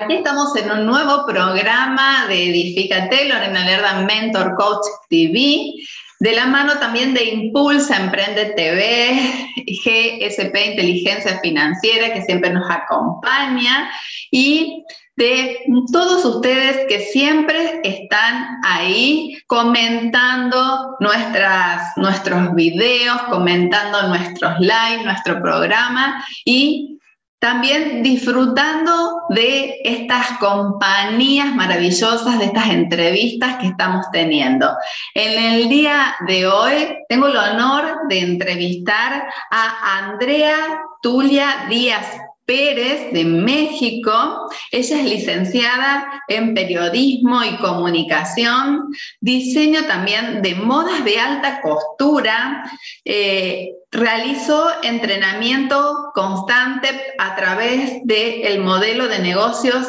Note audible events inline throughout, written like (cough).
Aquí estamos en un nuevo programa de Edificate, Lorena Lerda Mentor Coach TV, de la mano también de Impulsa Emprende TV, GSP Inteligencia Financiera, que siempre nos acompaña, y de todos ustedes que siempre están ahí comentando nuestras, nuestros videos, comentando nuestros live, nuestro programa y también disfrutando de estas compañías maravillosas, de estas entrevistas que estamos teniendo. En el día de hoy tengo el honor de entrevistar a Andrea Tulia Díaz Pérez de México. Ella es licenciada en periodismo y comunicación, diseño también de modas de alta costura. Eh, realizó entrenamiento constante a través del modelo de negocios,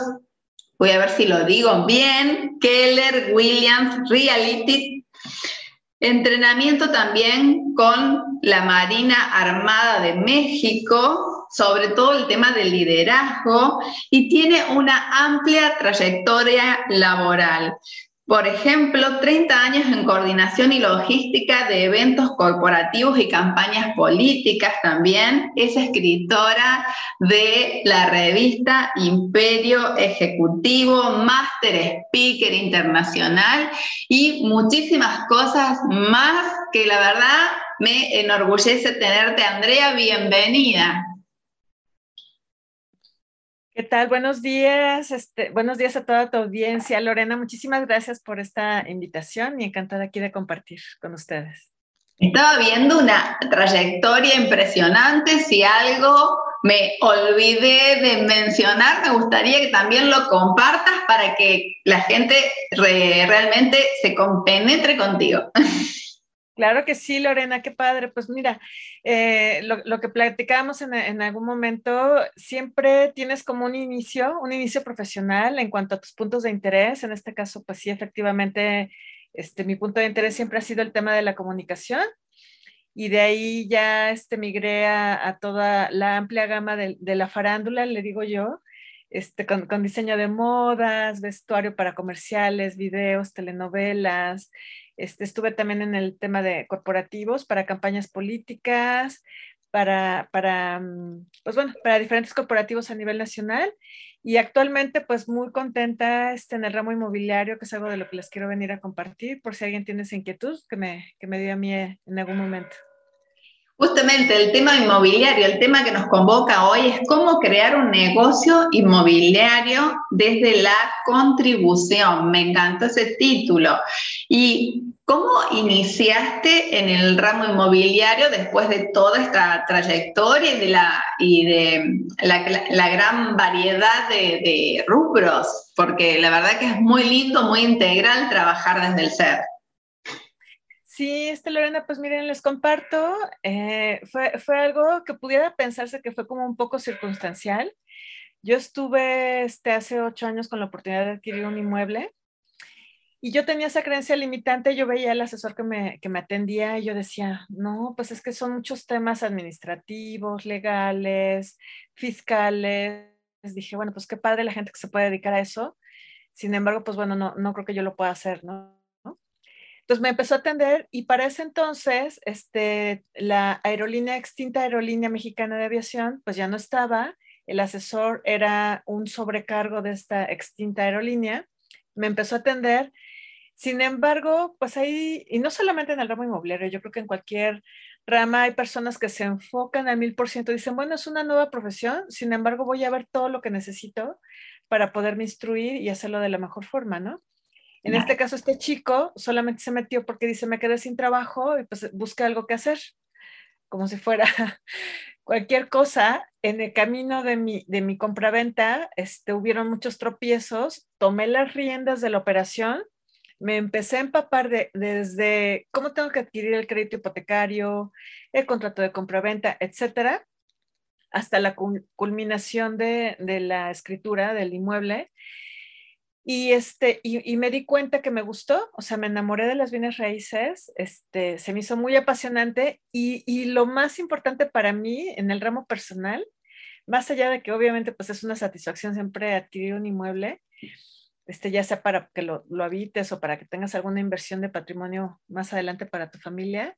voy a ver si lo digo bien, Keller Williams Reality. Entrenamiento también con la Marina Armada de México, sobre todo el tema del liderazgo y tiene una amplia trayectoria laboral. Por ejemplo, 30 años en coordinación y logística de eventos corporativos y campañas políticas también. Es escritora de la revista Imperio Ejecutivo, Master Speaker Internacional y muchísimas cosas más que la verdad me enorgullece tenerte, Andrea. Bienvenida. ¿Qué tal? Buenos días, este, buenos días a toda tu audiencia. Lorena, muchísimas gracias por esta invitación y encantada aquí de compartir con ustedes. Estaba viendo una trayectoria impresionante. Si algo me olvidé de mencionar, me gustaría que también lo compartas para que la gente realmente se compenetre contigo. (laughs) Claro que sí, Lorena, qué padre. Pues mira, eh, lo, que platicábamos en, algún momento, siempre tienes como un inicio, un inicio profesional en cuanto a tus puntos de interés. En este caso, pues sí, efectivamente, este, mi punto de interés siempre ha sido el tema de la comunicación. Y de ahí ya este, migré a, toda la amplia gama de, la farándula, le digo yo, este, con, con, diseño de modas, vestuario para comerciales, videos, telenovelas, este, estuve también en el tema de corporativos para campañas políticas, para, para, mm, pues bueno, para diferentes corporativos a nivel nacional. Y actualmente, pues muy contenta este, en el ramo inmobiliario, que es algo de lo que les quiero venir a compartir, por si alguien tiene esa inquietud, que me, que me dio a mí en algún momento. Justamente el tema inmobiliario, el tema que nos convoca hoy es cómo crear un negocio inmobiliario desde la contribución. Me encantó ese título. ¿Y cómo iniciaste en el ramo inmobiliario después de toda esta trayectoria y de la, y de la, gran variedad de, de rubros? Porque la verdad que es muy lindo, muy integral trabajar desde el ser. Sí, este Lorena, pues miren, les comparto, eh, fue, fue, algo que pudiera pensarse que fue como un poco circunstancial. Yo estuve este, hace ocho años con la oportunidad de adquirir un inmueble y yo tenía esa creencia limitante, yo veía al asesor que me, que me atendía y yo decía, no, pues es que son muchos temas administrativos, legales, fiscales. Dije, bueno, pues qué padre la gente que se puede dedicar a eso. Sin embargo, pues bueno, no, no creo que yo lo pueda hacer, ¿no? Entonces me empezó a atender y para ese entonces, este, la aerolínea, extinta aerolínea mexicana de aviación, pues ya no estaba. El asesor era un sobrecargo de esta extinta aerolínea. Me empezó a atender. Sin embargo, pues ahí, y no solamente en el ramo inmobiliario, yo creo que en cualquier rama hay personas que se enfocan al mil por ciento, dicen, bueno, es una nueva profesión, sin embargo, voy a ver todo lo que necesito para poderme instruir y hacerlo de la mejor forma, ¿no? En este caso, este chico solamente se metió porque dice, me quedé sin trabajo y pues busca algo que hacer, como si fuera (laughs) cualquier cosa, en el camino de mi, de mi compraventa, este, hubieron muchos tropiezos, tomé las riendas de la operación, me empecé a empapar de, desde cómo tengo que adquirir el crédito hipotecario, el contrato de compraventa, etcétera, hasta la culminación de, de la escritura del inmueble. Y, este, y, me di cuenta que me gustó, o sea, me enamoré de las bienes raíces, este, se me hizo muy apasionante y, y, lo más importante para mí en el ramo personal, más allá de que obviamente pues es una satisfacción siempre adquirir un inmueble, este, ya sea para que lo, lo habites o para que tengas alguna inversión de patrimonio más adelante para tu familia,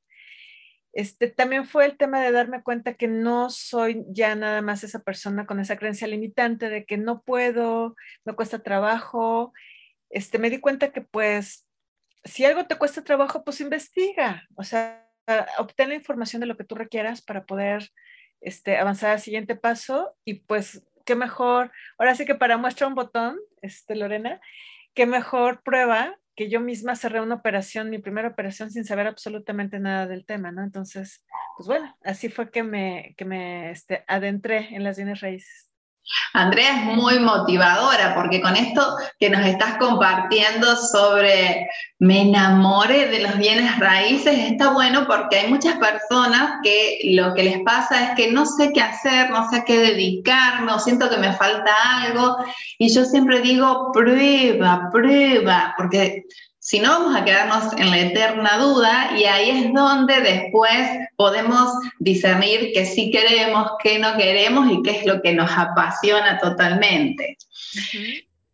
este, también fue el tema de darme cuenta que no soy ya nada más esa persona con esa creencia limitante de que no puedo, me cuesta trabajo. Este, me di cuenta que pues si algo te cuesta trabajo, pues investiga, o sea, obtén la información de lo que tú requieras para poder este, avanzar al siguiente paso y pues qué mejor, ahora sí que para muestra un botón, este, Lorena, qué mejor prueba que yo misma cerré una operación, mi primera operación sin saber absolutamente nada del tema, ¿no? Entonces, pues bueno, así fue que me, que me este, adentré en las bienes raíces. Andrea es muy motivadora porque con esto que nos estás compartiendo sobre me enamore de los bienes raíces está bueno porque hay muchas personas que lo que les pasa es que no sé qué hacer, no sé a qué dedicarme o siento que me falta algo. Y yo siempre digo prueba, prueba, porque si no, vamos a quedarnos en la eterna duda y ahí es donde después podemos discernir qué sí queremos, qué no queremos y qué es lo que nos apasiona totalmente.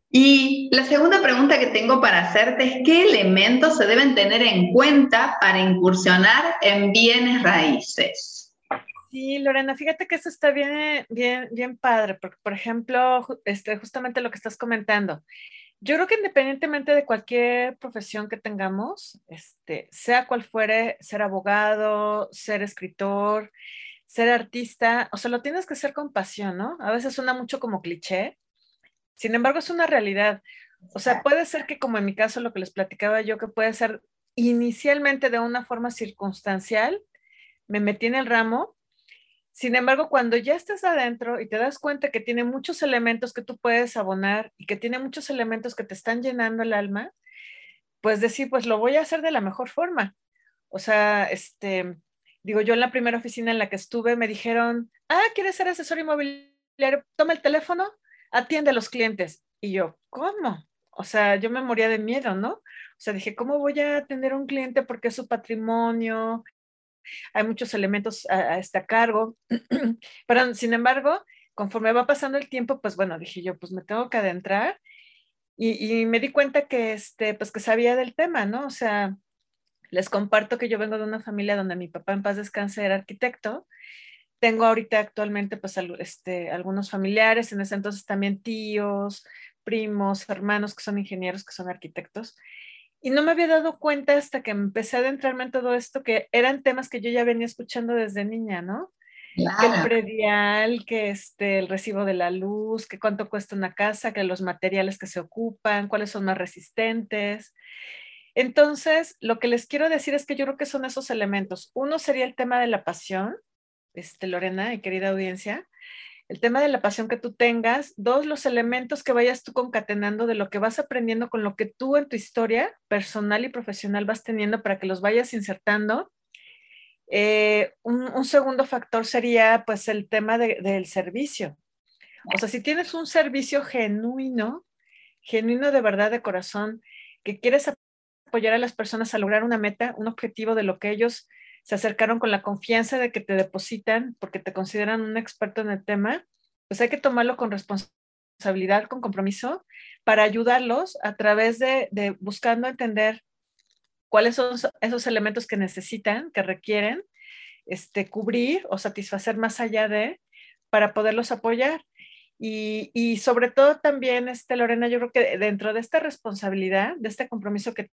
Y la segunda pregunta que tengo para hacerte es, ¿qué elementos se deben tener en cuenta para incursionar en bienes raíces? Sí, Lorena, fíjate que eso está bien, bien, bien padre, porque por ejemplo, este, justamente lo que estás comentando, yo creo que independientemente de cualquier profesión que tengamos, este, sea cual fuere, ser abogado, ser escritor, ser artista, o sea, lo tienes que hacer con pasión, ¿no? A veces suena mucho como cliché, sin embargo es una realidad. O sea, puede ser que como en mi caso lo que les platicaba yo, que puede ser inicialmente de una forma circunstancial, me metí en el ramo, sin embargo, cuando ya estás adentro y te das cuenta que tiene muchos elementos que tú puedes abonar y que tiene muchos elementos que te están llenando el alma, pues decir, pues lo voy a hacer de la mejor forma. O sea, este, digo, yo en la primera oficina en la que estuve me dijeron, ah, ¿quieres ser asesor inmobiliario? Toma el teléfono, atiende a los clientes. Y yo, ¿cómo? O sea, yo me moría de miedo, ¿no? O sea, dije, ¿cómo voy a atender a un cliente porque es su patrimonio? Hay muchos elementos a, este cargo, (clears throat) pero sin embargo, conforme va pasando el tiempo, pues bueno, dije yo, pues me tengo que adentrar y, me di cuenta que, este, pues que sabía del tema, ¿no? O sea, les comparto que yo vengo de una familia donde mi papá en paz descanse era arquitecto. Tengo ahorita actualmente pues este, algunos familiares, en ese entonces también tíos, primos, hermanos que son ingenieros, que son arquitectos. Y no me había dado cuenta hasta que empecé a adentrarme en todo esto, que eran temas que yo ya venía escuchando desde niña, ¿no? Que el predial, que este, el recibo de la luz, que cuánto cuesta una casa, que los materiales que se ocupan, cuáles son más resistentes. Entonces, lo que les quiero decir es que yo creo que son esos elementos. Uno sería el tema de la pasión, este, Lorena y querida audiencia, el tema de la pasión que tú tengas, dos, los elementos que vayas tú concatenando de lo que vas aprendiendo con lo que tú en tu historia personal y profesional vas teniendo para que los vayas insertando. Eh, un, segundo factor sería pues el tema del servicio. O sea, si tienes un servicio genuino, genuino de verdad, de corazón, que quieres apoyar a las personas a lograr una meta, un objetivo de lo que ellos se acercaron con la confianza de que te depositan porque te consideran un experto en el tema, pues hay que tomarlo con responsabilidad, con compromiso, para ayudarlos a través de, buscando entender cuáles son esos elementos que necesitan, que requieren este, cubrir o satisfacer más allá de, para poderlos apoyar. Y, y, sobre todo también, este, Lorena, yo creo que dentro de esta responsabilidad, de este compromiso que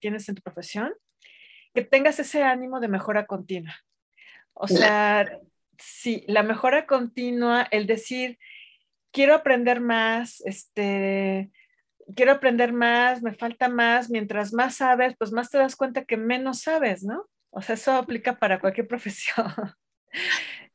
tienes en tu profesión, que tengas ese ánimo de mejora continua. O sea, sí, la mejora continua, el decir, quiero aprender más, este, quiero aprender más, me falta más, mientras más sabes, pues más te das cuenta que menos sabes, ¿no? O sea, eso aplica para cualquier (laughs) profesión.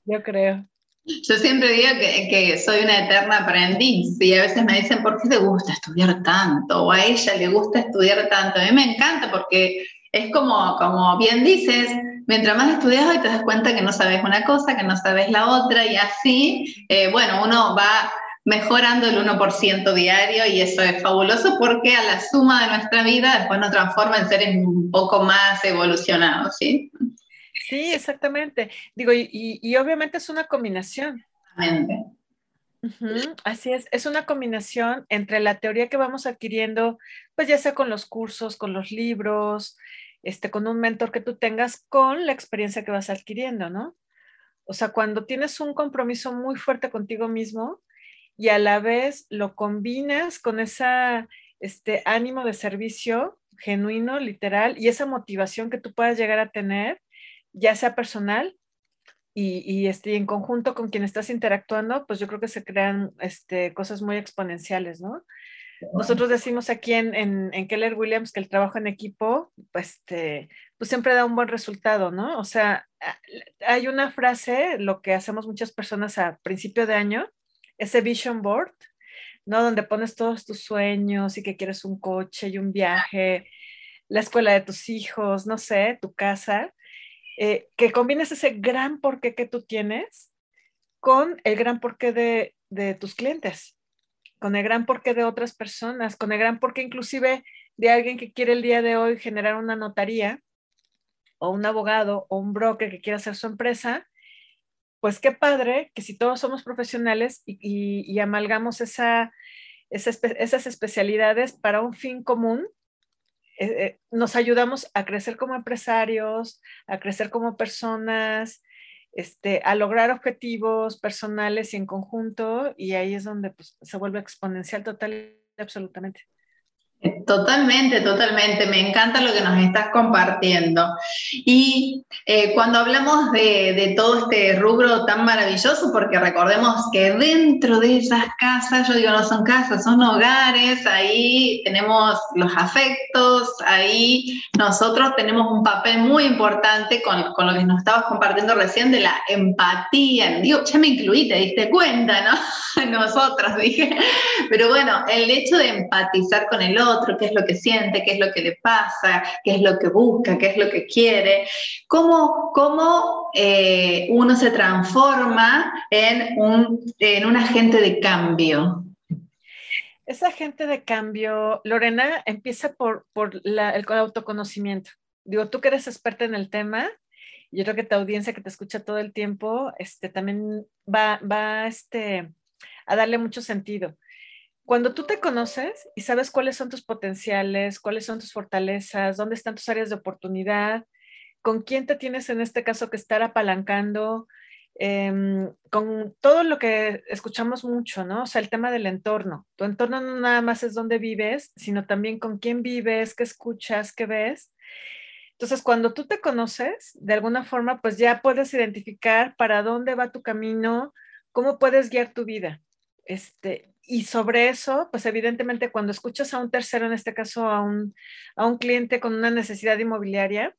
Yo creo. Yo siempre digo que, que, soy una eterna aprendiz y a veces me dicen, ¿por qué te gusta estudiar tanto? O a ella le gusta estudiar tanto. A mí me encanta porque es como, como bien dices, mientras más estudias hoy te das cuenta que no sabes una cosa, que no sabes la otra y así, eh, bueno, uno va mejorando el 1% diario y eso es fabuloso porque a la suma de nuestra vida después nos transforma en seres un poco más evolucionados, ¿sí? Sí, exactamente. Digo, y, y, obviamente es una combinación. Así es, es una combinación entre la teoría que vamos adquiriendo, pues ya sea con los cursos, con los libros, este, con un mentor que tú tengas, con la experiencia que vas adquiriendo, ¿no? O sea, cuando tienes un compromiso muy fuerte contigo mismo, y a la vez lo combinas con ese este, ánimo de servicio genuino, literal, y esa motivación que tú puedas llegar a tener, ya sea personal y, este, en conjunto con quien estás interactuando, pues yo creo que se crean este, cosas muy exponenciales, ¿no? Nosotros decimos aquí en, en, Keller Williams que el trabajo en equipo, pues, este, pues siempre da un buen resultado, ¿no? O sea, hay una frase, lo que hacemos muchas personas a principio de año, ese vision board, ¿no? Donde pones todos tus sueños y que quieres un coche y un viaje, la escuela de tus hijos, no sé, tu casa, eh, que combines ese gran porqué que tú tienes con el gran porqué de, de tus clientes, con el gran porqué de otras personas, con el gran porqué inclusive de alguien que quiere el día de hoy generar una notaría o un abogado o un broker que quiera hacer su empresa pues qué padre que si todos somos profesionales y, amalgamos esa, esas especialidades para un fin común, eh, eh, nos ayudamos a crecer como empresarios, a crecer como personas, este, a lograr objetivos personales y en conjunto, y ahí es donde pues, se vuelve exponencial total y absolutamente. Totalmente, totalmente. Me encanta lo que nos estás compartiendo. Y eh, cuando hablamos de, todo este rubro tan maravilloso, porque recordemos que dentro de esas casas, yo digo, no son casas, son hogares, ahí tenemos los afectos, ahí nosotros tenemos un papel muy importante con, con lo que nos estabas compartiendo recién de la empatía. Digo, ya me incluí, te diste cuenta, ¿no? (laughs) Nosotras, dije. Pero bueno, el hecho de empatizar con el otro, otro, qué es lo que siente, qué es lo que le pasa, qué es lo que busca, qué es lo que quiere, cómo, cómo eh, uno se transforma en un, en un agente de cambio. Ese agente de cambio, Lorena, empieza por, por el autoconocimiento. Digo, tú que eres experta en el tema, yo creo que tu audiencia que te escucha todo el tiempo, este, también va, va este, a darle mucho sentido cuando tú te conoces y sabes cuáles son tus potenciales, cuáles son tus fortalezas, dónde están tus áreas de oportunidad, con quién te tienes en este caso que estar apalancando, em, con todo lo que escuchamos mucho, ¿no? O sea, el tema del entorno. Tu entorno no nada más es dónde vives, sino también con quién vives, qué escuchas, qué ves. Entonces, cuando tú te conoces, de alguna forma, pues ya puedes identificar para dónde va tu camino, cómo puedes guiar tu vida. Este, y sobre eso, pues evidentemente cuando escuchas a un tercero, en este caso a un, a un cliente con una necesidad inmobiliaria,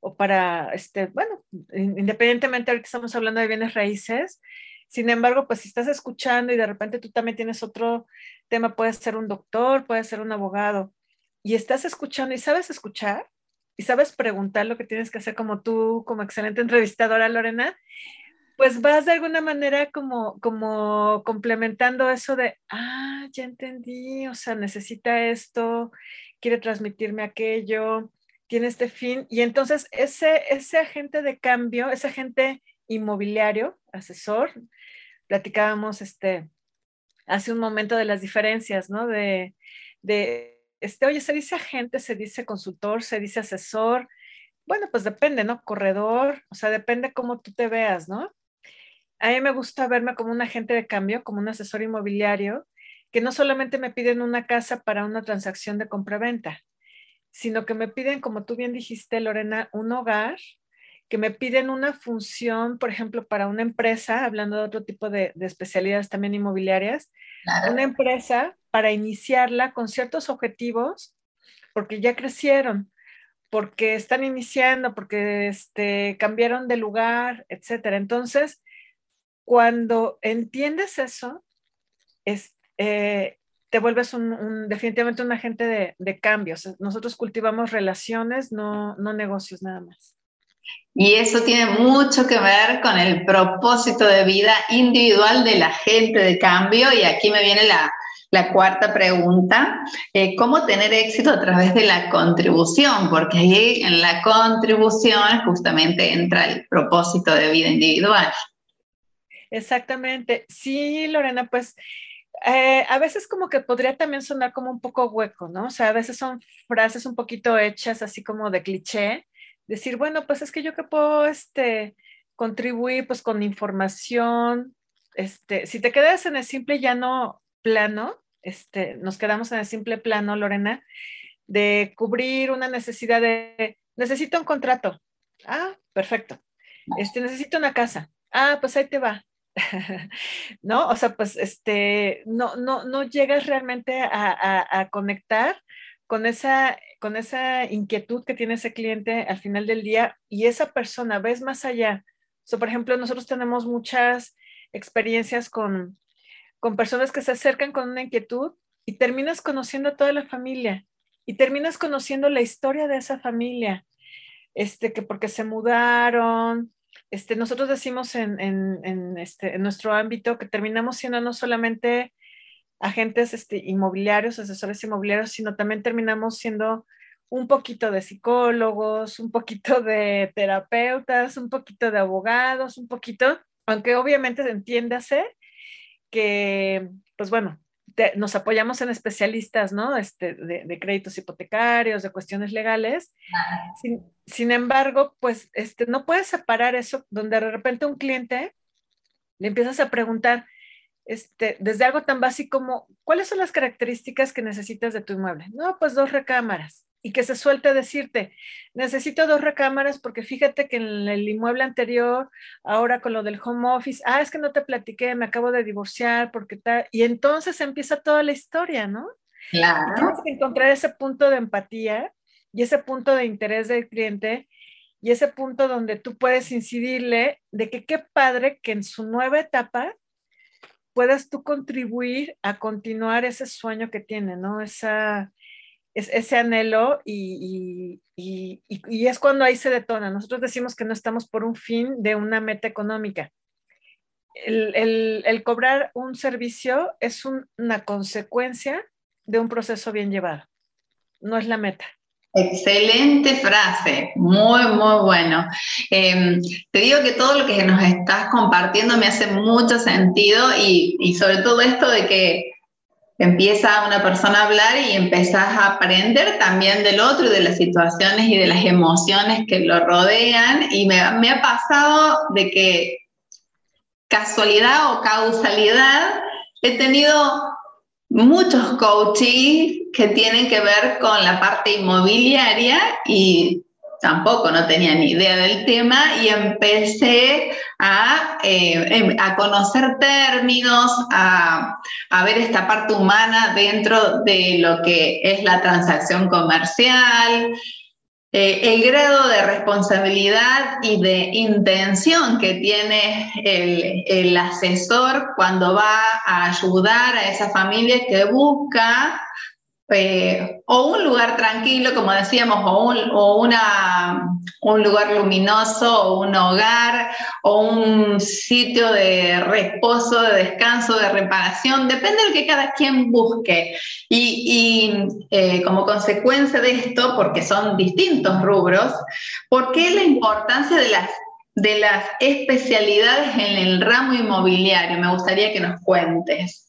o para, este, bueno, independientemente ahorita estamos hablando de bienes raíces, sin embargo, pues si estás escuchando y de repente tú también tienes otro tema, puedes ser un doctor, puedes ser un abogado, y estás escuchando y sabes escuchar y sabes preguntar lo que tienes que hacer como tú, como excelente entrevistadora, Lorena, pues vas de alguna manera como, como complementando eso de, ah, ya entendí, o sea, necesita esto, quiere transmitirme aquello, tiene este fin. Y entonces ese, ese agente de cambio, ese agente inmobiliario, asesor, platicábamos este, hace un momento de las diferencias, ¿no? De, de, este, oye, se dice agente, se dice consultor, se dice asesor. Bueno, pues depende, ¿no? Corredor, o sea, depende cómo tú te veas, ¿no? A mí me gusta verme como un agente de cambio, como un asesor inmobiliario, que no solamente me piden una casa para una transacción de compra-venta, sino que me piden, como tú bien dijiste, Lorena, un hogar, que me piden una función, por ejemplo, para una empresa, hablando de otro tipo de, especialidades también inmobiliarias, una empresa para iniciarla con ciertos objetivos, porque ya crecieron, porque están iniciando, porque este, cambiaron de lugar, etcétera. Entonces, cuando entiendes eso, es, eh, te vuelves un, definitivamente un agente de, de, cambios. Nosotros cultivamos relaciones, no, no negocios nada más. Y eso tiene mucho que ver con el propósito de vida individual de la gente de cambio. Y aquí me viene la, la cuarta pregunta, eh, ¿cómo tener éxito a través de la contribución? Porque ahí en la contribución justamente entra el propósito de vida individual. Exactamente. Sí, Lorena, pues eh, a veces como que podría también sonar como un poco hueco, ¿no? O sea, a veces son frases un poquito hechas así como de cliché, decir, bueno, pues es que yo que puedo este, contribuir pues con información, este, si te quedas en el simple llano plano, este, nos quedamos en el simple plano, Lorena, de cubrir una necesidad de, necesito un contrato. Ah, perfecto. Este, necesito una casa. Ah, pues ahí te va. (laughs) ¿no? O sea, pues este, no, no, no llegas realmente a, conectar con esa, con esa inquietud que tiene ese cliente al final del día y esa persona, ves más allá. O sea, por ejemplo, nosotros tenemos muchas experiencias con, con personas que se acercan con una inquietud y terminas conociendo a toda la familia y terminas conociendo la historia de esa familia, este, que porque se mudaron, este, nosotros decimos en, este, en, nuestro ámbito que terminamos siendo no solamente agentes este, inmobiliarios, asesores inmobiliarios, sino también terminamos siendo un poquito de psicólogos, un poquito de terapeutas, un poquito de abogados, un poquito, aunque obviamente entiéndase que, pues bueno, nos apoyamos en especialistas, ¿no? Este, de, créditos hipotecarios, de cuestiones legales. Sin, embargo, pues este, no puedes separar eso donde de repente un cliente le empiezas a preguntar, este, desde algo tan básico como, ¿cuáles son las características que necesitas de tu inmueble? No, pues dos recámaras y que se suelte a decirte, necesito dos recámaras porque fíjate que en el inmueble anterior, ahora con lo del home office, ah, es que no te platiqué, me acabo de divorciar porque tal, y entonces empieza toda la historia, ¿no? Claro. tienes que encontrar ese punto de empatía y ese punto de interés del cliente y ese punto donde tú puedes incidirle de que qué padre que en su nueva etapa puedas tú contribuir a continuar ese sueño que tiene, ¿no? Esa, es, ese anhelo y, es cuando ahí se detona. Nosotros decimos que no estamos por un fin de una meta económica. El, cobrar un servicio es una consecuencia de un proceso bien llevado, no es la meta. Excelente frase, muy, muy bueno. Em, te digo que todo lo que nos estás compartiendo me hace mucho sentido y, y sobre todo esto de que empieza una persona a hablar y empezás a aprender también del otro de las situaciones y de las emociones que lo rodean. Y me, me ha pasado de que casualidad o causalidad he tenido muchos coaches que tienen que ver con la parte inmobiliaria y tampoco no tenía ni idea del tema y empecé a, eh, em, a conocer términos, a, a, ver esta parte humana dentro de lo que es la transacción comercial, eh, el grado de responsabilidad y de intención que tiene el, el asesor cuando va a ayudar a esa familia que busca o un lugar tranquilo, como decíamos, o, un, o una, un lugar luminoso, o un hogar, o un sitio de reposo, de descanso, de reparación, depende de lo que cada quien busque. Y, y eh, como consecuencia de esto, porque son distintos rubros, ¿por qué la importancia de las de las especialidades en el ramo inmobiliario? Me gustaría que nos cuentes.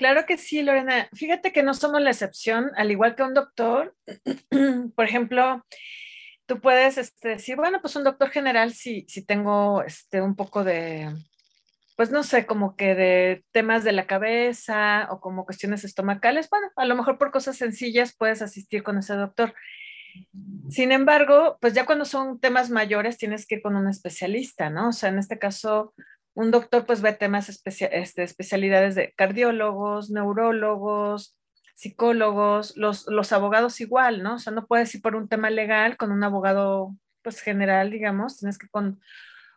Claro que sí, Lorena. Fíjate que no somos la excepción, al igual que un doctor. (clears throat) Por ejemplo, tú puedes este, decir, bueno, pues un doctor general, si, si tengo este, un poco de, pues no sé, como que de temas de la cabeza o como cuestiones estomacales, bueno, a lo mejor por cosas sencillas puedes asistir con ese doctor. Sin embargo, pues ya cuando son temas mayores tienes que ir con un especialista, ¿no? O sea, en este caso, un doctor pues ve temas este, especialidades de cardiólogos, neurólogos, psicólogos, los, los abogados igual, ¿no? O sea, no puedes ir por un tema legal con un abogado pues general, digamos, tienes que con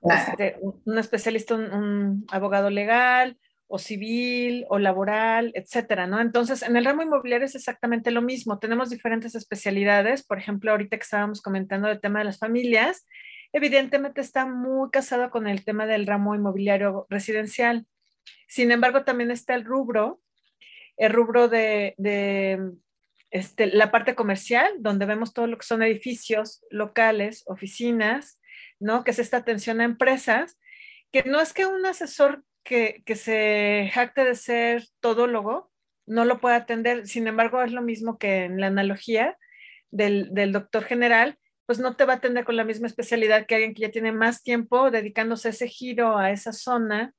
este, un especialista, un, abogado legal o civil o laboral, etcétera, ¿no? Entonces, en el ramo inmobiliario es exactamente lo mismo. Tenemos diferentes especialidades. Por ejemplo, ahorita que estábamos comentando el tema de las familias, evidentemente está muy casado con el tema del ramo inmobiliario residencial. Sin embargo, también está el rubro, el rubro de, este, la parte comercial, donde vemos todo lo que son edificios locales, oficinas, ¿no? Que es esta atención a empresas, que no es que un asesor que, se jacte de ser todólogo no lo pueda atender, sin embargo, es lo mismo que en la analogía del doctor general, pues no te va a atender con la misma especialidad que alguien que ya tiene más tiempo dedicándose a ese giro, a esa zona,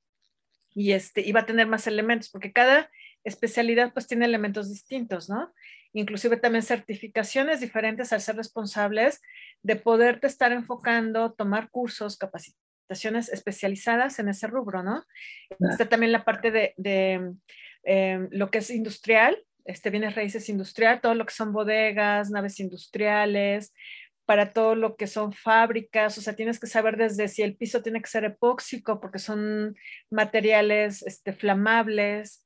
y, este, y va a tener más elementos, porque cada especialidad pues tiene elementos distintos, ¿no? Inclusive también certificaciones diferentes al ser responsables de poderte estar enfocando, tomar cursos, capacitaciones especializadas en ese rubro, ¿no? Está también la parte de, de em, lo que es industrial, este bienes raíces industrial, todo lo que son bodegas, naves industriales, para todo lo que son fábricas, o sea, tienes que saber desde si el piso tiene que ser epóxico porque son materiales este, flamables,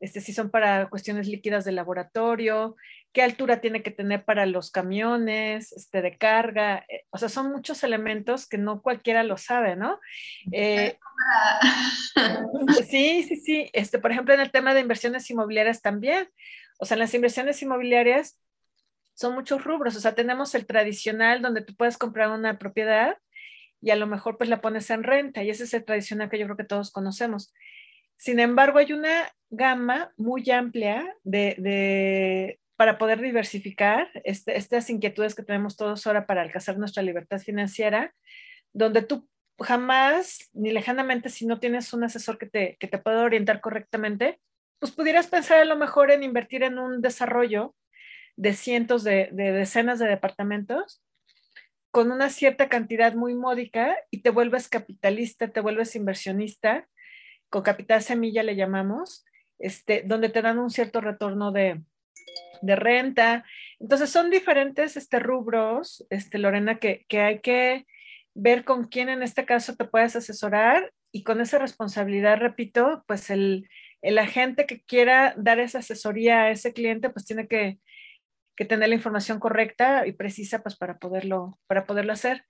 este, si son para cuestiones líquidas de laboratorio, qué altura tiene que tener para los camiones este, de carga, eh, o sea, son muchos elementos que no cualquiera lo sabe, ¿no? Eh, (laughs) sí, sí, sí, este, por ejemplo, en el tema de inversiones inmobiliarias también, o sea, en las inversiones inmobiliarias, son muchos rubros, o sea, tenemos el tradicional donde tú puedes comprar una propiedad y a lo mejor pues la pones en renta y ese es el tradicional que yo creo que todos conocemos. Sin embargo, hay una gama muy amplia de, para poder diversificar este, estas inquietudes que tenemos todos ahora para alcanzar nuestra libertad financiera, donde tú jamás, ni lejanamente, si no tienes un asesor que te, que te pueda orientar correctamente, pues pudieras pensar a lo mejor en invertir en un desarrollo de cientos de, decenas de departamentos con una cierta cantidad muy módica y te vuelves capitalista, te vuelves inversionista, con capital semilla le llamamos, este, donde te dan un cierto retorno de, renta. Entonces son diferentes este, rubros, este, Lorena, que, que hay que ver con quién en este caso te puedes asesorar y con esa responsabilidad, repito, pues el, el agente que quiera dar esa asesoría a ese cliente, pues tiene que que tener la información correcta y precisa pues para poderlo, para poderlo hacer.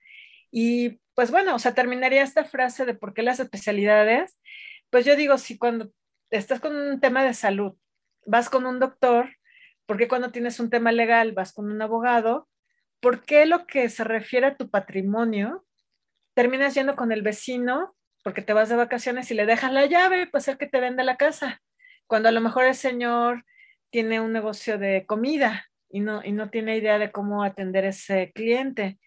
Y pues bueno, o sea, terminaría esta frase de por qué las especialidades. Pues yo digo, si cuando estás con un tema de salud, vas con un doctor, ¿por qué cuando tienes un tema legal vas con un abogado? ¿Por qué lo que se refiere a tu patrimonio, terminas yendo con el vecino porque te vas de vacaciones y le dejas la llave, pues el que te vende la casa? Cuando a lo mejor el señor tiene un negocio de comida y no, y no tiene idea de cómo atender ese cliente.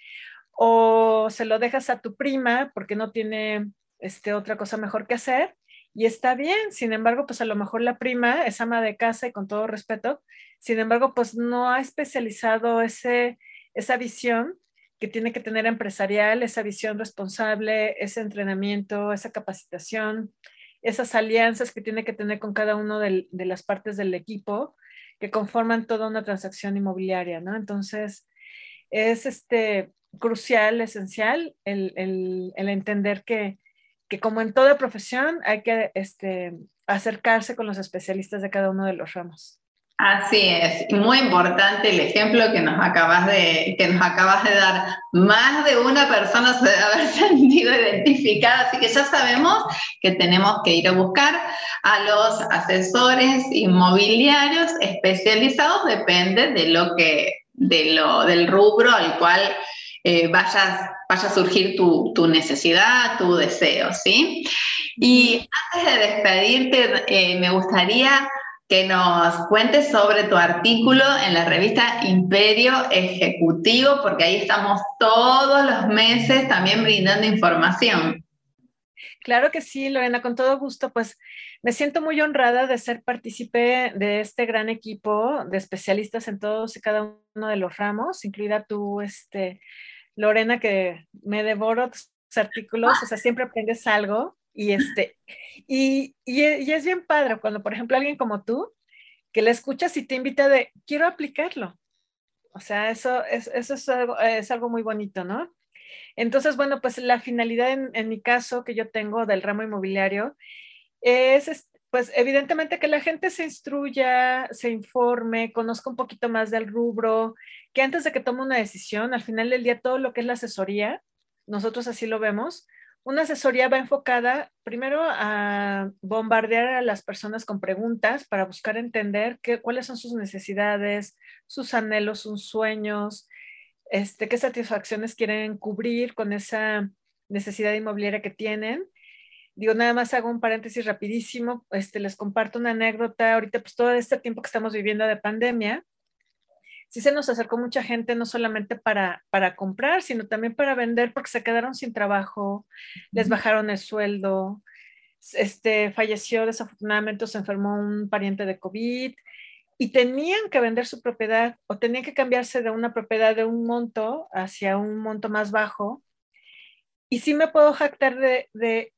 O se lo dejas a tu prima porque no tiene este, otra cosa mejor que hacer y está bien. Sin embargo, pues a lo mejor la prima es ama de casa y con todo respeto, sin embargo, pues no ha especializado ese, esa visión que tiene que tener empresarial, esa visión responsable, ese entrenamiento, esa capacitación, esas alianzas que tiene que tener con cada uno de las partes del equipo que conforman toda una transacción inmobiliaria, ¿no? Entonces, es este, crucial, esencial el, entender que, como en toda profesión hay que este, acercarse con los especialistas de cada uno de los ramos. Así es, muy importante el ejemplo que nos acabas de, que nos acabas de dar. Más de una persona se debe haber (laughs) sentido identificada, así que ya sabemos que tenemos que ir a buscar a los asesores inmobiliarios especializados, depende de lo que, de lo, del rubro al cual eh, vaya a surgir tu, tu, necesidad, tu deseo, ¿sí? Y antes de despedirte, eh, me gustaría que nos cuentes sobre tu artículo en la revista Imperio Ejecutivo, porque ahí estamos todos los meses también brindando información. Claro que sí, Lorena, con todo gusto. Pues me siento muy honrada de ser partícipe de este gran equipo de especialistas en todos y cada uno de los ramos, incluida tú, este, Lorena, que me devoro tus artículos, o sea, siempre aprendes algo. Y, este, y, y, es bien padre cuando, por ejemplo, alguien como tú, que le escuchas y te invita de, quiero aplicarlo. O sea, eso, es, eso es, algo, es algo muy bonito, ¿no? Entonces, bueno, pues la finalidad en, mi caso que yo tengo del ramo inmobiliario es, pues evidentemente que la gente se instruya, se informe, conozca un poquito más del rubro, que antes de que tome una decisión, al final del día todo lo que es la asesoría, nosotros así lo vemos, una asesoría va enfocada primero a bombardear a las personas con preguntas para buscar entender qué, cuáles son sus necesidades, sus anhelos, sus sueños, este, qué satisfacciones quieren cubrir con esa necesidad inmobiliaria que tienen. Digo, nada más hago un paréntesis rapidísimo, este, les comparto una anécdota. Ahorita, pues todo este tiempo que estamos viviendo de pandemia, sí se nos acercó mucha gente, no solamente para, para comprar, sino también para vender, porque se quedaron sin trabajo, les bajaron el sueldo, este, falleció desafortunadamente o se enfermó un pariente de COVID, y tenían que vender su propiedad o tenían que cambiarse de una propiedad de un monto hacia un monto más bajo. Y sí me puedo jactar de,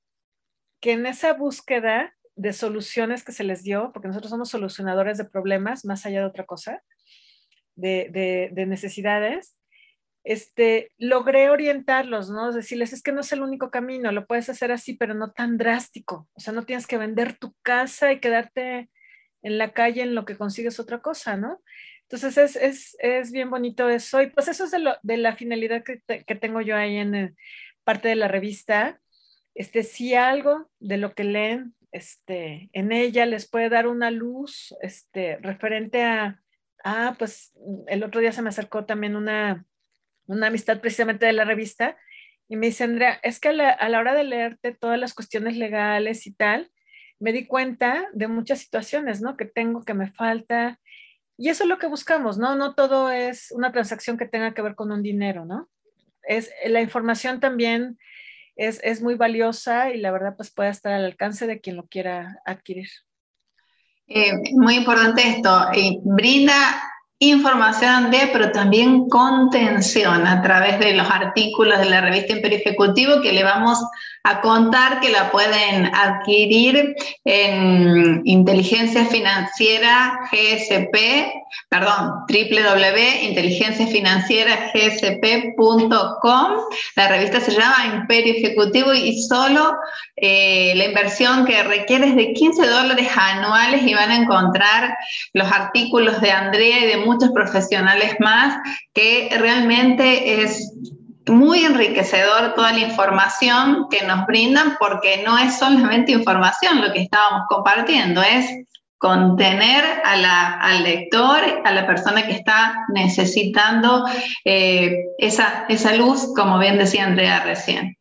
que en esa búsqueda de soluciones que se les dio, porque nosotros somos solucionadores de problemas, más allá de otra cosa, de, necesidades, este, logré orientarlos, ¿no? Decirles, es que no es el único camino, lo puedes hacer así, pero no tan drástico. O sea, no tienes que vender tu casa y quedarte en la calle en lo que consigues otra cosa, ¿no? Entonces es, es, es bien bonito eso. Y pues eso es de, la finalidad que, que, tengo yo ahí en eh, parte de la revista. Este, si algo de lo que leen este, en ella les puede dar una luz este, referente a, ah, pues el otro día se me acercó también una, una amistad precisamente de la revista y me dice, Andrea, es que a la, a la hora de leerte todas las cuestiones legales y tal, me di cuenta de muchas situaciones, ¿no? Que tengo, que me falta. Y eso es lo que buscamos, ¿no? No todo es una transacción que tenga que ver con un dinero, ¿no? Es, la información también es, es muy valiosa y la verdad pues puede estar al alcance de quien lo quiera adquirir. Eh, muy importante esto, y brinda información de, pero también contención a través de los artículos de la revista Imperio Ejecutivo que le vamos a contar que la pueden adquirir en Inteligencia Financiera GSP, perdón, www.inteligenciafinancieragSP.com. La revista se llama Imperio Ejecutivo y solo eh, la inversión que requiere es de 15 dólares anuales y van a encontrar los artículos de Andrea y de muchos profesionales más que realmente es muy enriquecedor toda la información que nos brindan porque no es solamente información lo que estábamos compartiendo, es contener al lector, a la persona que está necesitando eh, esa, esa luz, como bien decía Andrea recién.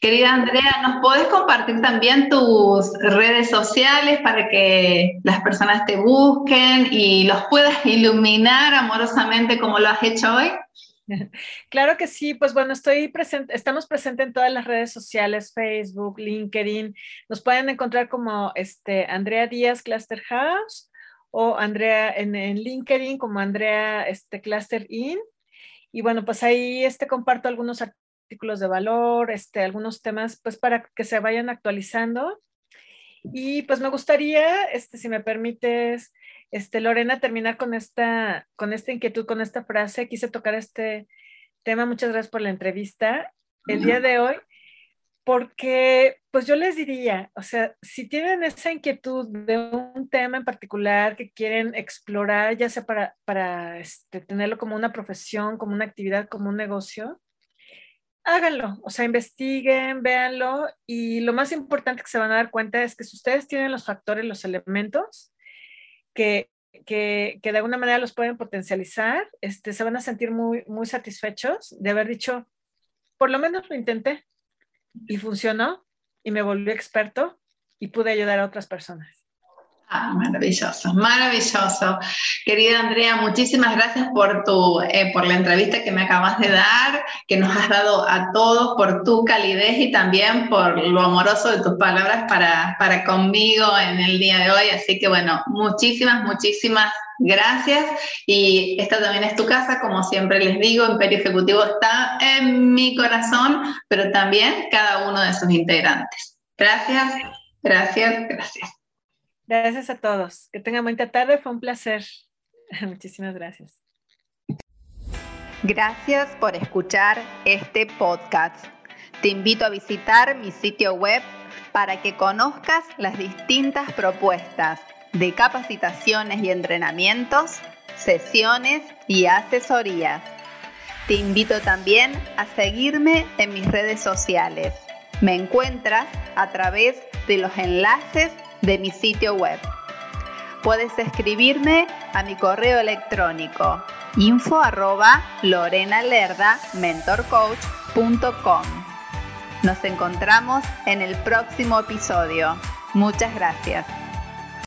Querida Andrea, ¿nos podés compartir también tus redes sociales para que las personas te busquen y los puedas iluminar amorosamente como lo has hecho hoy? (laughs) Claro que sí, pues bueno, estoy presente, estamos presentes en todas las redes sociales, Facebook, LinkedIn. Nos pueden encontrar como este Andrea Díaz Cluster House o Andrea en, LinkedIn como Andrea este, Cluster In. Y bueno, pues ahí este, comparto algunos artículos de valor, este, algunos temas, pues para que se vayan actualizando. Y pues me gustaría, este, si me permites, este, Lorena, terminar con esta, con esta inquietud, con esta frase. Quise tocar este tema. Muchas gracias por la entrevista el día de hoy, porque pues yo les diría, o sea, si tienen esa inquietud de un tema en particular que quieren explorar, ya sea para, para este, tenerlo como una profesión, como una actividad, como un negocio, háganlo, o sea, investiguen, véanlo y lo más importante que se van a dar cuenta es que si ustedes tienen los factores, los elementos, que, que, que, de alguna manera los pueden potencializar, este, se van a sentir muy, muy satisfechos de haber dicho, por lo menos lo intenté y funcionó y me volví experto y pude ayudar a otras personas. Ah, maravilloso, maravilloso. Querida Andrea, muchísimas gracias por, tu, eh, por la entrevista que me acabas de dar, que nos has dado a todos, por tu calidez y también por lo amoroso de tus palabras para, para conmigo en el día de hoy. Así que bueno, muchísimas, muchísimas gracias. Y esta también es tu casa, como siempre les digo, Imperio Ejecutivo está en mi corazón, pero también cada uno de sus integrantes. Gracias, gracias, gracias. Gracias a todos. Que tengan buena tarde. Fue un placer. (laughs) Muchísimas gracias. Gracias por escuchar este podcast. Te invito a visitar mi sitio web para que conozcas las distintas propuestas de capacitaciones y entrenamientos, sesiones y asesorías. Te invito también a seguirme en mis redes sociales. Me encuentras a través de los enlaces de mi sitio web. Puedes escribirme a mi correo electrónico info arroba mentorcoach.com. Nos encontramos en el próximo episodio. Muchas gracias.